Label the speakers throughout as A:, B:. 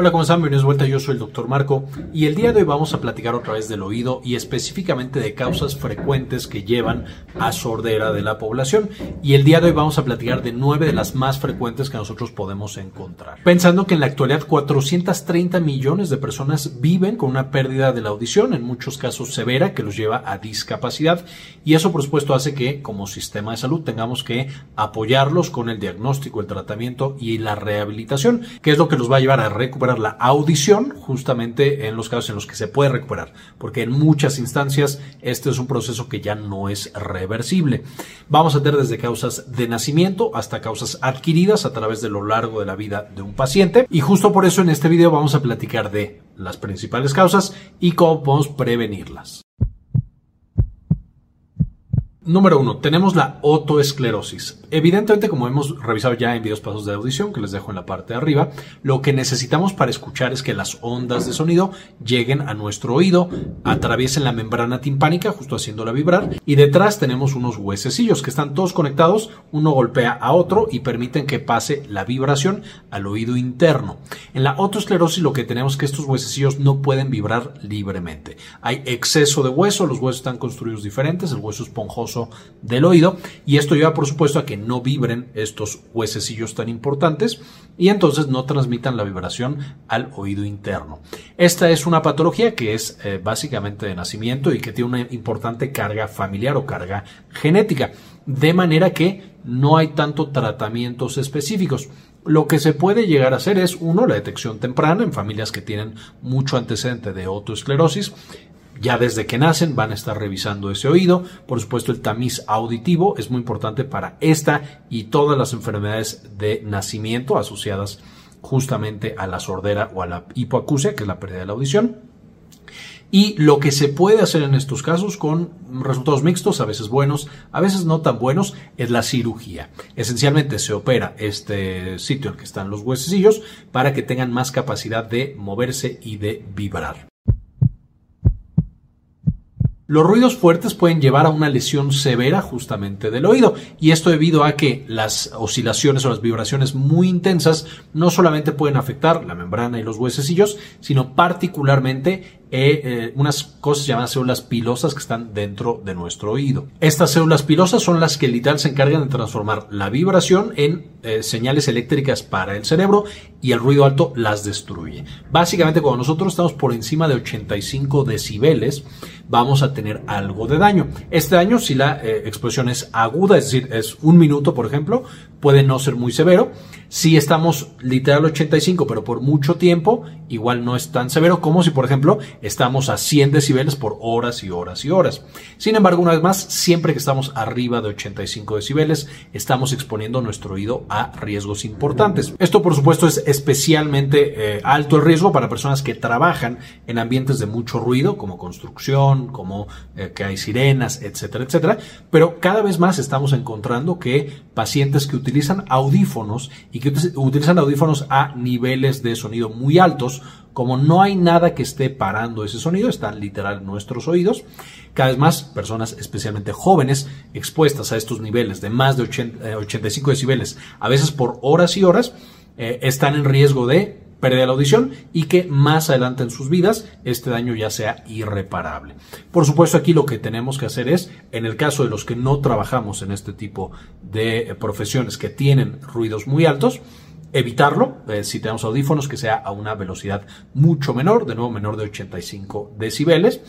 A: Hola, ¿cómo están? Bienvenidos de vuelta, yo soy el doctor Marco y el día de hoy vamos a platicar otra vez del oído y específicamente de causas frecuentes que llevan a sordera de la población y el día de hoy vamos a platicar de nueve de las más frecuentes que nosotros podemos encontrar. Pensando que en la actualidad 430 millones de personas viven con una pérdida de la audición, en muchos casos severa, que los lleva a discapacidad y eso por supuesto hace que como sistema de salud tengamos que apoyarlos con el diagnóstico, el tratamiento y la rehabilitación, que es lo que los va a llevar a recuperar la audición justamente en los casos en los que se puede recuperar, porque en muchas instancias este es un proceso que ya no es reversible. Vamos a tener desde causas de nacimiento hasta causas adquiridas a través de lo largo de la vida de un paciente y justo por eso en este video vamos a platicar de las principales causas y cómo podemos prevenirlas. Número uno, tenemos la otoesclerosis. Evidentemente, como hemos revisado ya en videos pasos de audición, que les dejo en la parte de arriba, lo que necesitamos para escuchar es que las ondas de sonido lleguen a nuestro oído, atraviesen la membrana timpánica, justo haciéndola vibrar, y detrás tenemos unos huesecillos que están todos conectados, uno golpea a otro y permiten que pase la vibración al oído interno. En la otoesclerosis lo que tenemos es que estos huesecillos no pueden vibrar libremente. Hay exceso de hueso, los huesos están construidos diferentes, el hueso esponjoso del oído y esto lleva por supuesto a que no vibren estos huesecillos tan importantes y entonces no transmitan la vibración al oído interno. Esta es una patología que es eh, básicamente de nacimiento y que tiene una importante carga familiar o carga genética, de manera que no hay tanto tratamientos específicos. Lo que se puede llegar a hacer es, uno, la detección temprana en familias que tienen mucho antecedente de otoesclerosis, ya desde que nacen van a estar revisando ese oído. Por supuesto, el tamiz auditivo es muy importante para esta y todas las enfermedades de nacimiento asociadas justamente a la sordera o a la hipoacusia, que es la pérdida de la audición. Y lo que se puede hacer en estos casos con resultados mixtos, a veces buenos, a veces no tan buenos, es la cirugía. Esencialmente se opera este sitio en el que están los huesecillos para que tengan más capacidad de moverse y de vibrar. Los ruidos fuertes pueden llevar a una lesión severa justamente del oído y esto debido a que las oscilaciones o las vibraciones muy intensas no solamente pueden afectar la membrana y los huesecillos, sino particularmente eh, eh, unas cosas llamadas células pilosas que están dentro de nuestro oído. Estas células pilosas son las que literal se encargan de transformar la vibración en eh, señales eléctricas para el cerebro y el ruido alto las destruye. Básicamente cuando nosotros estamos por encima de 85 decibeles vamos a tener algo de daño. Este daño si la explosión es aguda, es decir, es un minuto por ejemplo, puede no ser muy severo. Si estamos literal 85 pero por mucho tiempo, igual no es tan severo como si por ejemplo estamos a 100 decibeles por horas y horas y horas. Sin embargo, una vez más, siempre que estamos arriba de 85 decibeles, estamos exponiendo nuestro oído a riesgos importantes. Esto, por supuesto, es especialmente eh, alto el riesgo para personas que trabajan en ambientes de mucho ruido, como construcción, como eh, que hay sirenas, etcétera, etcétera. Pero cada vez más estamos encontrando que pacientes que utilizan audífonos que utilizan audífonos a niveles de sonido muy altos, como no hay nada que esté parando ese sonido, están literal nuestros oídos. Cada vez más personas, especialmente jóvenes, expuestas a estos niveles de más de 85 eh, decibeles, a veces por horas y horas, eh, están en riesgo de pérdida la audición y que más adelante en sus vidas este daño ya sea irreparable. Por supuesto aquí lo que tenemos que hacer es, en el caso de los que no trabajamos en este tipo de eh, profesiones que tienen ruidos muy altos, evitarlo eh, si tenemos audífonos que sea a una velocidad mucho menor, de nuevo menor de 85 decibeles.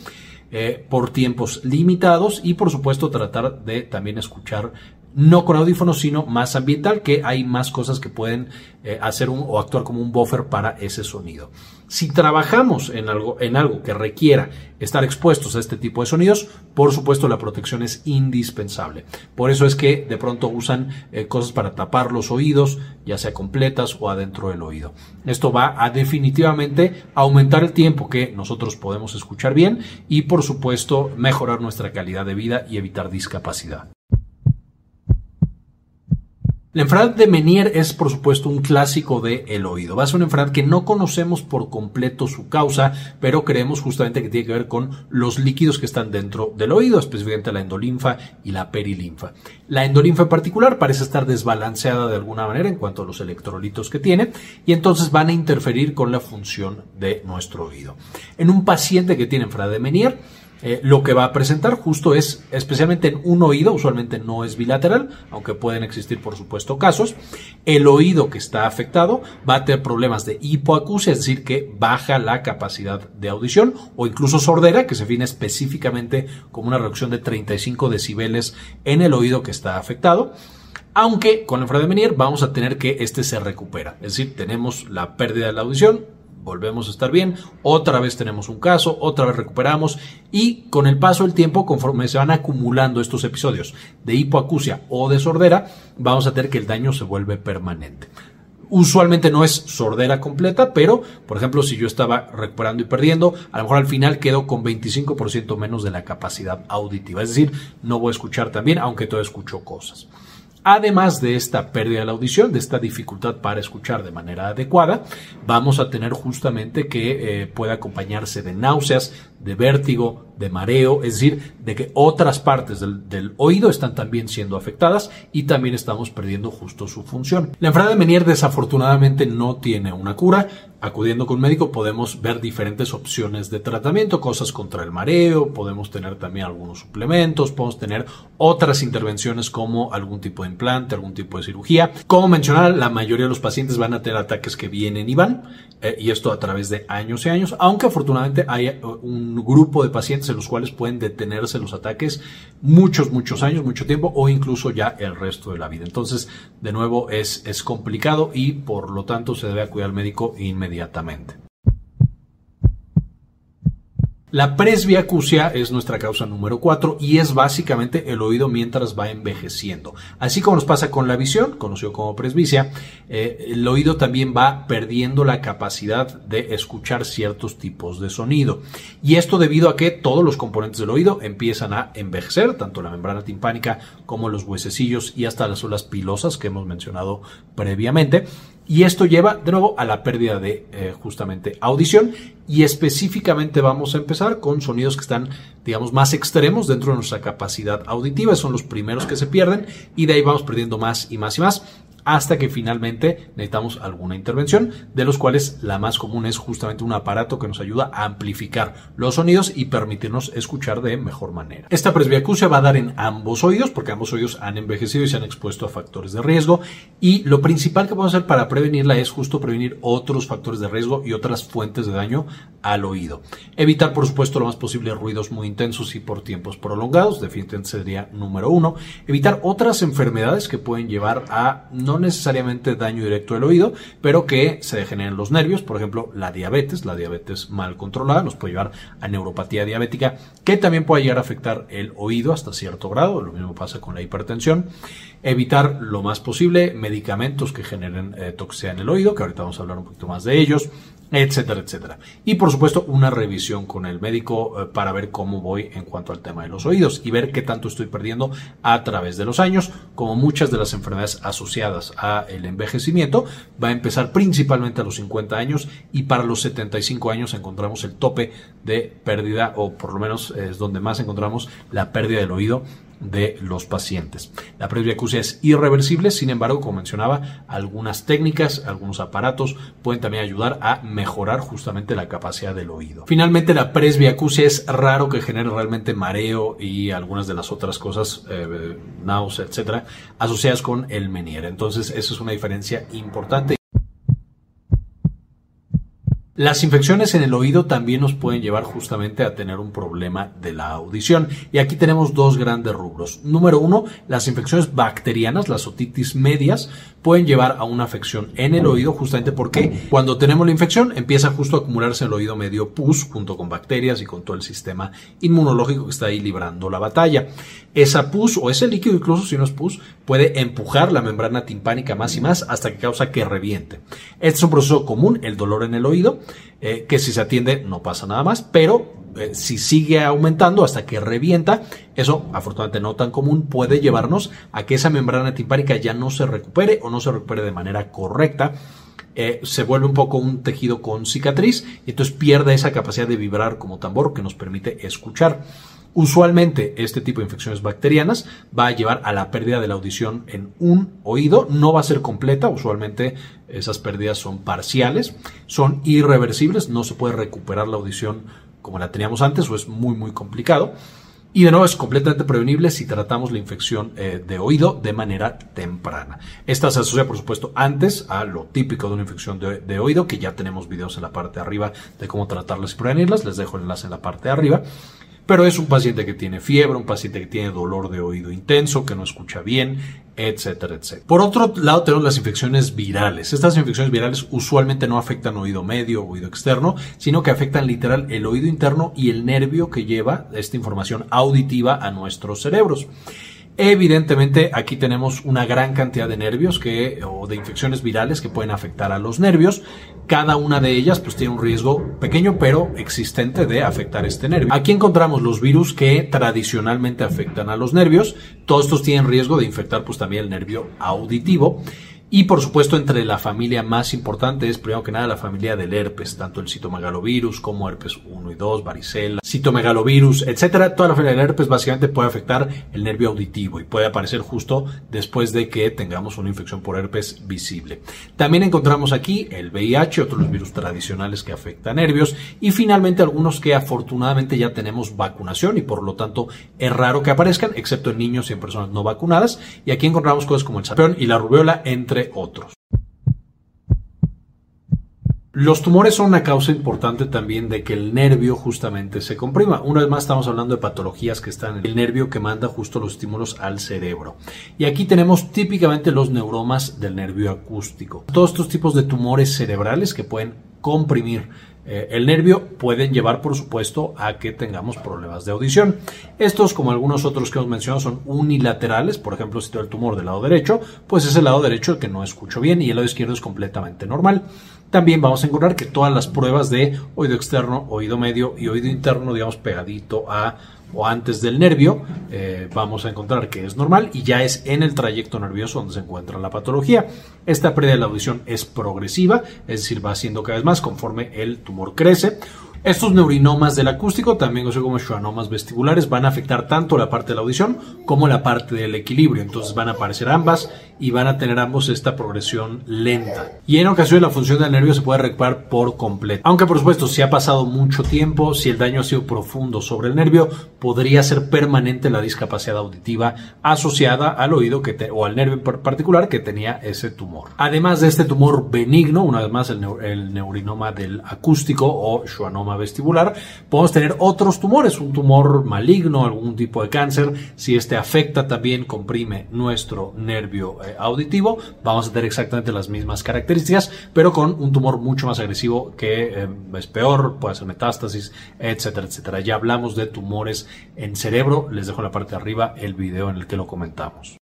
A: Eh, por tiempos limitados y por supuesto tratar de también escuchar no con audífonos sino más ambiental que hay más cosas que pueden eh, hacer un, o actuar como un buffer para ese sonido. Si trabajamos en algo, en algo que requiera estar expuestos a este tipo de sonidos, por supuesto la protección es indispensable. Por eso es que de pronto usan eh, cosas para tapar los oídos, ya sea completas o adentro del oído. Esto va a definitivamente aumentar el tiempo que nosotros podemos escuchar bien y por supuesto mejorar nuestra calidad de vida y evitar discapacidad. La enfermedad de Menier es, por supuesto, un clásico el oído. Va a ser una enfermedad que no conocemos por completo su causa, pero creemos justamente que tiene que ver con los líquidos que están dentro del oído, específicamente la endolinfa y la perilinfa. La endolinfa en particular parece estar desbalanceada de alguna manera en cuanto a los electrolitos que tiene y entonces van a interferir con la función de nuestro oído. En un paciente que tiene enfermedad de Menier, eh, lo que va a presentar justo es, especialmente en un oído, usualmente no es bilateral, aunque pueden existir por supuesto casos, el oído que está afectado va a tener problemas de hipoacusia, es decir, que baja la capacidad de audición, o incluso sordera, que se define específicamente como una reducción de 35 decibeles en el oído que está afectado. Aunque con la enfermedad de Menier vamos a tener que este se recupera, es decir, tenemos la pérdida de la audición, volvemos a estar bien, otra vez tenemos un caso, otra vez recuperamos y con el paso del tiempo, conforme se van acumulando estos episodios de hipoacusia o de sordera, vamos a tener que el daño se vuelve permanente. Usualmente no es sordera completa, pero por ejemplo, si yo estaba recuperando y perdiendo, a lo mejor al final quedo con 25% menos de la capacidad auditiva. Es decir, no voy a escuchar tan bien, aunque todavía escucho cosas. Además de esta pérdida de la audición, de esta dificultad para escuchar de manera adecuada, vamos a tener justamente que eh, puede acompañarse de náuseas, de vértigo, de mareo, es decir, de que otras partes del, oído están también siendo afectadas y también estamos perdiendo justo su función. La enfermedad de Menier desafortunadamente no tiene una cura. Acudiendo con un médico podemos ver diferentes opciones de tratamiento, cosas contra el mareo, podemos tener también algunos suplementos, podemos tener otras intervenciones como algún tipo de implante, algún tipo de cirugía. Como mencionar, la mayoría de los pacientes van a tener ataques que vienen y van, eh, y esto a través de años y años, aunque afortunadamente hay un grupo de pacientes en los cuales pueden detenerse los ataques muchos, muchos años, mucho tiempo o incluso ya el resto de la vida. Entonces, de nuevo, es, es complicado y por lo tanto se debe acudir al médico inmediatamente. La presbiacusia es nuestra causa número 4 y es básicamente el oído mientras va envejeciendo. Así como nos pasa con la visión, conocido como presbicia, eh, el oído también va perdiendo la capacidad de escuchar ciertos tipos de sonido. Y esto debido a que todos los componentes del oído empiezan a envejecer, tanto la membrana timpánica como los huesecillos y hasta las células pilosas que hemos mencionado previamente. Y esto lleva de nuevo a la pérdida de eh, justamente audición y específicamente vamos a empezar con sonidos que están, digamos, más extremos dentro de nuestra capacidad auditiva. Son los primeros que se pierden y de ahí vamos perdiendo más y más y más hasta que finalmente necesitamos alguna intervención, de los cuales la más común es justamente un aparato que nos ayuda a amplificar los sonidos y permitirnos escuchar de mejor manera. Esta presbiacusia va a dar en ambos oídos, porque ambos oídos han envejecido y se han expuesto a factores de riesgo, y lo principal que podemos hacer para prevenirla es justo prevenir otros factores de riesgo y otras fuentes de daño al oído. Evitar, por supuesto, lo más posible ruidos muy intensos y por tiempos prolongados, definitivamente sería número uno. Evitar otras enfermedades que pueden llevar a no necesariamente daño directo del oído, pero que se degeneren los nervios, por ejemplo, la diabetes, la diabetes mal controlada nos puede llevar a neuropatía diabética, que también puede llegar a afectar el oído hasta cierto grado, lo mismo pasa con la hipertensión. Evitar lo más posible medicamentos que generen eh, toxicidad en el oído, que ahorita vamos a hablar un poquito más de ellos etcétera, etcétera. Y por supuesto una revisión con el médico eh, para ver cómo voy en cuanto al tema de los oídos y ver qué tanto estoy perdiendo a través de los años, como muchas de las enfermedades asociadas a el envejecimiento, va a empezar principalmente a los 50 años y para los 75 años encontramos el tope de pérdida o por lo menos es donde más encontramos la pérdida del oído de los pacientes. La presbiacusia es irreversible, sin embargo, como mencionaba, algunas técnicas, algunos aparatos pueden también ayudar a mejorar justamente la capacidad del oído. Finalmente, la presbiacusia es raro que genere realmente mareo y algunas de las otras cosas, eh, etcétera, asociadas con el Meniere. Entonces, esa es una diferencia importante. Las infecciones en el oído también nos pueden llevar justamente a tener un problema de la audición. Y aquí tenemos dos grandes rubros. Número uno, las infecciones bacterianas, las otitis medias, pueden llevar a una afección en el oído justamente porque cuando tenemos la infección empieza justo a acumularse en el oído medio pus junto con bacterias y con todo el sistema inmunológico que está ahí librando la batalla. Esa pus o ese líquido incluso si no es pus puede empujar la membrana timpánica más y más hasta que causa que reviente. Este es un proceso común, el dolor en el oído eh, que si se atiende no pasa nada más, pero eh, si sigue aumentando hasta que revienta, eso afortunadamente no tan común puede llevarnos a que esa membrana timpánica ya no se recupere o no se recupere de manera correcta. Eh, se vuelve un poco un tejido con cicatriz y entonces pierde esa capacidad de vibrar como tambor que nos permite escuchar. Usualmente este tipo de infecciones bacterianas va a llevar a la pérdida de la audición en un oído, no va a ser completa, usualmente esas pérdidas son parciales, son irreversibles, no se puede recuperar la audición como la teníamos antes o es muy muy complicado. Y de nuevo es completamente prevenible si tratamos la infección eh, de oído de manera temprana. Esta se asocia, por supuesto, antes a lo típico de una infección de, de, oído, que ya tenemos videos en la parte de arriba de cómo tratarlas y prevenirlas. Les dejo el enlace en la parte de arriba pero es un paciente que tiene fiebre, un paciente que tiene dolor de oído intenso, que no escucha bien, etcétera, etcétera. Por otro lado tenemos las infecciones virales. Estas infecciones virales usualmente no afectan oído medio o oído externo, sino que afectan literal el oído interno y el nervio que lleva esta información auditiva a nuestros cerebros. Evidentemente aquí tenemos una gran cantidad de nervios que, o de infecciones virales que pueden afectar a los nervios. Cada una de ellas pues tiene un riesgo pequeño pero existente de afectar este nervio. Aquí encontramos los virus que tradicionalmente afectan a los nervios. Todos estos tienen riesgo de infectar pues también el nervio auditivo. Y por supuesto, entre la familia más importante es, primero que nada, la familia del herpes, tanto el citomegalovirus como herpes 1 y 2, varicela, citomegalovirus, etcétera. Toda la familia del herpes básicamente puede afectar el nervio auditivo y puede aparecer justo después de que tengamos una infección por herpes visible. También encontramos aquí el VIH, otros virus tradicionales que afectan nervios y finalmente algunos que afortunadamente ya tenemos vacunación y por lo tanto es raro que aparezcan, excepto en niños y en personas no vacunadas. Y aquí encontramos cosas como el sarampión y la rubiola, entre otros. Los tumores son una causa importante también de que el nervio justamente se comprima. Una vez más estamos hablando de patologías que están en el nervio que manda justo los estímulos al cerebro. Y aquí tenemos típicamente los neuromas del nervio acústico. Todos estos tipos de tumores cerebrales que pueden comprimir eh, el nervio pueden llevar, por supuesto, a que tengamos problemas de audición. Estos, como algunos otros que hemos mencionado, son unilaterales. Por ejemplo, si tengo el tumor del lado derecho, pues es el lado derecho el que no escucho bien y el lado izquierdo es completamente normal. También vamos a encontrar que todas las pruebas de oído externo, oído medio y oído interno, digamos, pegadito a o antes del nervio, eh, vamos a encontrar que es normal y ya es en el trayecto nervioso donde se encuentra la patología. Esta pérdida de la audición es progresiva, es decir, va siendo cada vez más conforme el tumor crece. Estos neurinomas del acústico, también conocidos como schwannomas vestibulares, van a afectar tanto la parte de la audición como la parte del equilibrio. Entonces van a aparecer ambas y van a tener ambos esta progresión lenta. Y en ocasiones la función del nervio se puede recuperar por completo. Aunque por supuesto, si ha pasado mucho tiempo, si el daño ha sido profundo sobre el nervio, podría ser permanente la discapacidad auditiva asociada al oído que o al nervio en particular que tenía ese tumor. Además de este tumor benigno, una vez más el, el neurinoma del acústico o schwannoma vestibular, podemos tener otros tumores, un tumor maligno, algún tipo de cáncer, si este afecta también, comprime nuestro nervio eh, auditivo, vamos a tener exactamente las mismas características, pero con un tumor mucho más agresivo que eh, es peor, puede ser metástasis, etcétera, etcétera. Ya hablamos de tumores en cerebro, les dejo en la parte de arriba el video en el que lo comentamos.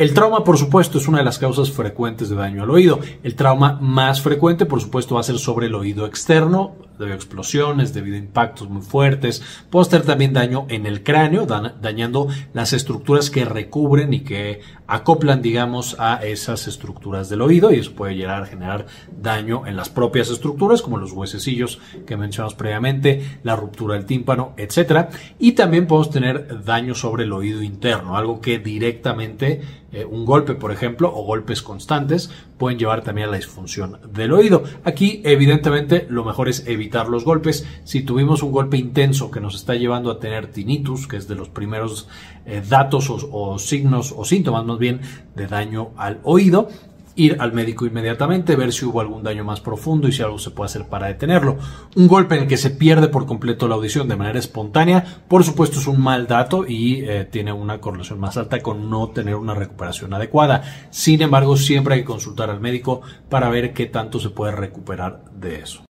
A: El trauma, por supuesto, es una de las causas frecuentes de daño al oído. El trauma más frecuente, por supuesto, va a ser sobre el oído externo, debido a explosiones, debido a impactos muy fuertes. Puede tener también daño en el cráneo, dañando las estructuras que recubren y que acoplan, digamos, a esas estructuras del oído y eso puede llegar a generar daño en las propias estructuras, como los huesecillos que mencionamos previamente, la ruptura del tímpano, etc. Y también podemos tener daño sobre el oído interno, algo que directamente eh, un golpe, por ejemplo, o golpes constantes pueden llevar también a la disfunción del oído. Aquí, evidentemente, lo mejor es evitar los golpes. Si tuvimos un golpe intenso que nos está llevando a tener tinnitus, que es de los primeros eh, datos o, signos o síntomas más bien de daño al oído, ir al médico inmediatamente, ver si hubo algún daño más profundo y si algo se puede hacer para detenerlo. Un golpe en el que se pierde por completo la audición de manera espontánea, por supuesto es un mal dato y eh, tiene una correlación más alta con no tener una recuperación adecuada. Sin embargo, siempre hay que consultar al médico para ver qué tanto se puede recuperar de eso.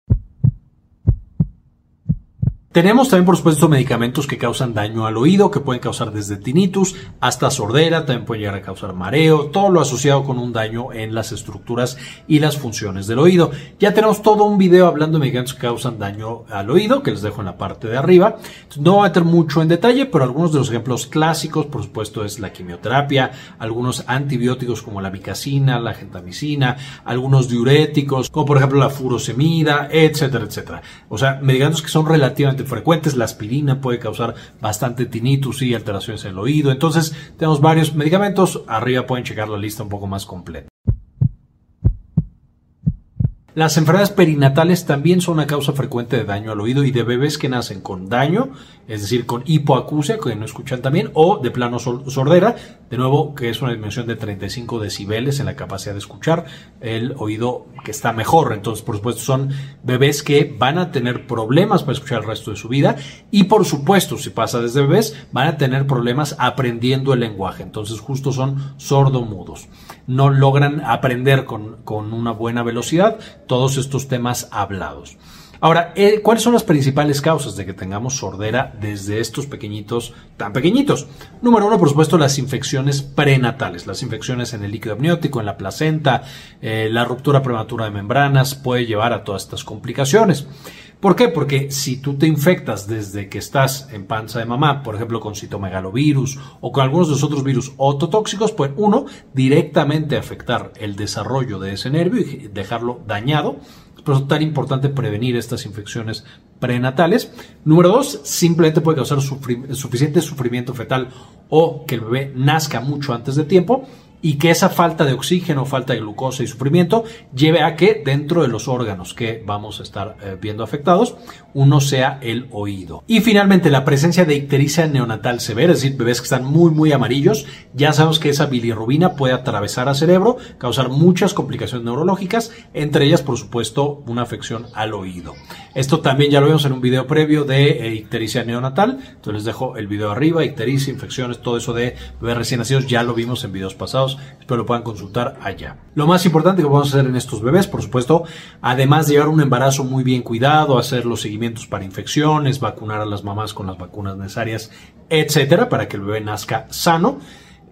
A: Tenemos también, por supuesto, medicamentos que causan daño al oído, que pueden causar desde tinnitus hasta sordera, también pueden llegar a causar mareo, todo lo asociado con un daño en las estructuras y las funciones del oído. Ya tenemos todo un video hablando de medicamentos que causan daño al oído, que les dejo en la parte de arriba. No voy a meter mucho en detalle, pero algunos de los ejemplos clásicos, por supuesto, es la quimioterapia, algunos antibióticos como la micacina, la gentamicina, algunos diuréticos, como por ejemplo la furosemida, etcétera, etcétera. O sea, medicamentos que son relativamente frecuentes. La aspirina puede causar bastante tinnitus y alteraciones en el oído. Entonces, tenemos varios medicamentos. Arriba pueden checar la lista un poco más completa. Las enfermedades perinatales también son una causa frecuente de daño al oído y de bebés que nacen con daño, es decir, con hipoacusia, que no escuchan también, o de plano sordera, de nuevo, que es una dimensión de 35 decibeles en la capacidad de escuchar, el oído que está mejor. Entonces, por supuesto, son bebés que van a tener problemas para escuchar el resto de su vida y, por supuesto, si pasa desde bebés, van a tener problemas aprendiendo el lenguaje. Entonces, justo son sordomudos. No logran aprender con, con una buena velocidad todos estos temas hablados. Ahora, eh, ¿cuáles son las principales causas de que tengamos sordera desde estos pequeñitos, tan pequeñitos? Número uno, por supuesto, las infecciones prenatales, las infecciones en el líquido amniótico, en la placenta, eh, la ruptura prematura de membranas puede llevar a todas estas complicaciones. ¿Por qué? Porque si tú te infectas desde que estás en panza de mamá, por ejemplo con citomegalovirus o con algunos de los otros virus ototóxicos, pues uno, directamente afectar el desarrollo de ese nervio y dejarlo dañado. Por eso es tan importante prevenir estas infecciones prenatales. Número dos, simplemente puede causar suficiente sufrimiento fetal o que el bebé nazca mucho antes de tiempo y que esa falta de oxígeno, falta de glucosa y sufrimiento lleve a que dentro de los órganos que vamos a estar eh, viendo afectados, uno sea el oído. Y finalmente, la presencia de ictericia neonatal severa, es decir, bebés que están muy, muy amarillos, ya sabemos que esa bilirrubina puede atravesar al cerebro, causar muchas complicaciones neurológicas, entre ellas, por supuesto, una afección al oído. Esto también ya lo vimos en un video previo de eh, ictericia neonatal, entonces les dejo el video arriba, ictericia, infecciones, todo eso de bebés recién nacidos, ya lo vimos en videos pasados Espero lo puedan consultar allá. Lo más importante que podemos hacer en estos bebés, por supuesto, además de llevar un embarazo muy bien cuidado, hacer los seguimientos para infecciones, vacunar a las mamás con las vacunas necesarias, etcétera, para que el bebé nazca sano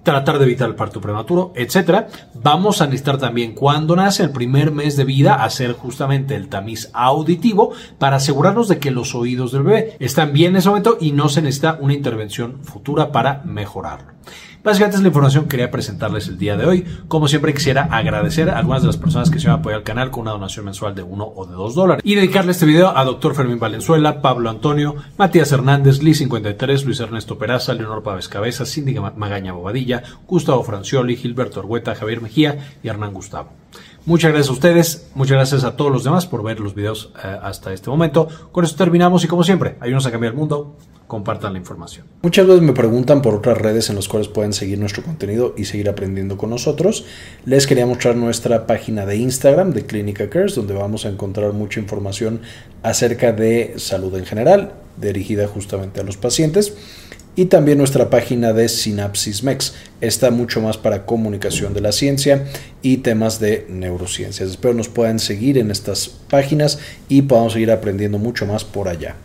A: tratar de evitar el parto prematuro, etcétera. Vamos a necesitar también cuando nace el primer mes de vida hacer justamente el tamiz auditivo para asegurarnos de que los oídos del bebé están bien en ese momento y no se necesita una intervención futura para mejorarlo. Básicamente es la información que quería presentarles el día de hoy. Como siempre quisiera agradecer a algunas de las personas que se van a apoyar al canal con una donación mensual de 1 o de 2 dólares. Y dedicarle este video a Dr. Fermín Valenzuela, Pablo Antonio, Matías Hernández, Lee53, Luis Ernesto Peraza, Leonor Pávez Cabeza, Cindy Magaña Bobadilla, Gustavo Francioli, Gilberto Argueta, Javier Mejía y Hernán Gustavo. Muchas gracias a ustedes, muchas gracias a todos los demás por ver los videos eh, hasta este momento. Con esto terminamos y como siempre, ayúdanos a cambiar el mundo compartan la información.
B: Muchas veces me preguntan por otras redes en las cuales pueden seguir nuestro contenido y seguir aprendiendo con nosotros. Les quería mostrar nuestra página de Instagram de Clínica Cares, donde vamos a encontrar mucha información acerca de salud en general, dirigida justamente a los pacientes. Y también nuestra página de Synapsis Mex. Está mucho más para comunicación de la ciencia y temas de neurociencias. Espero nos puedan seguir en estas páginas y podamos seguir aprendiendo mucho más por allá.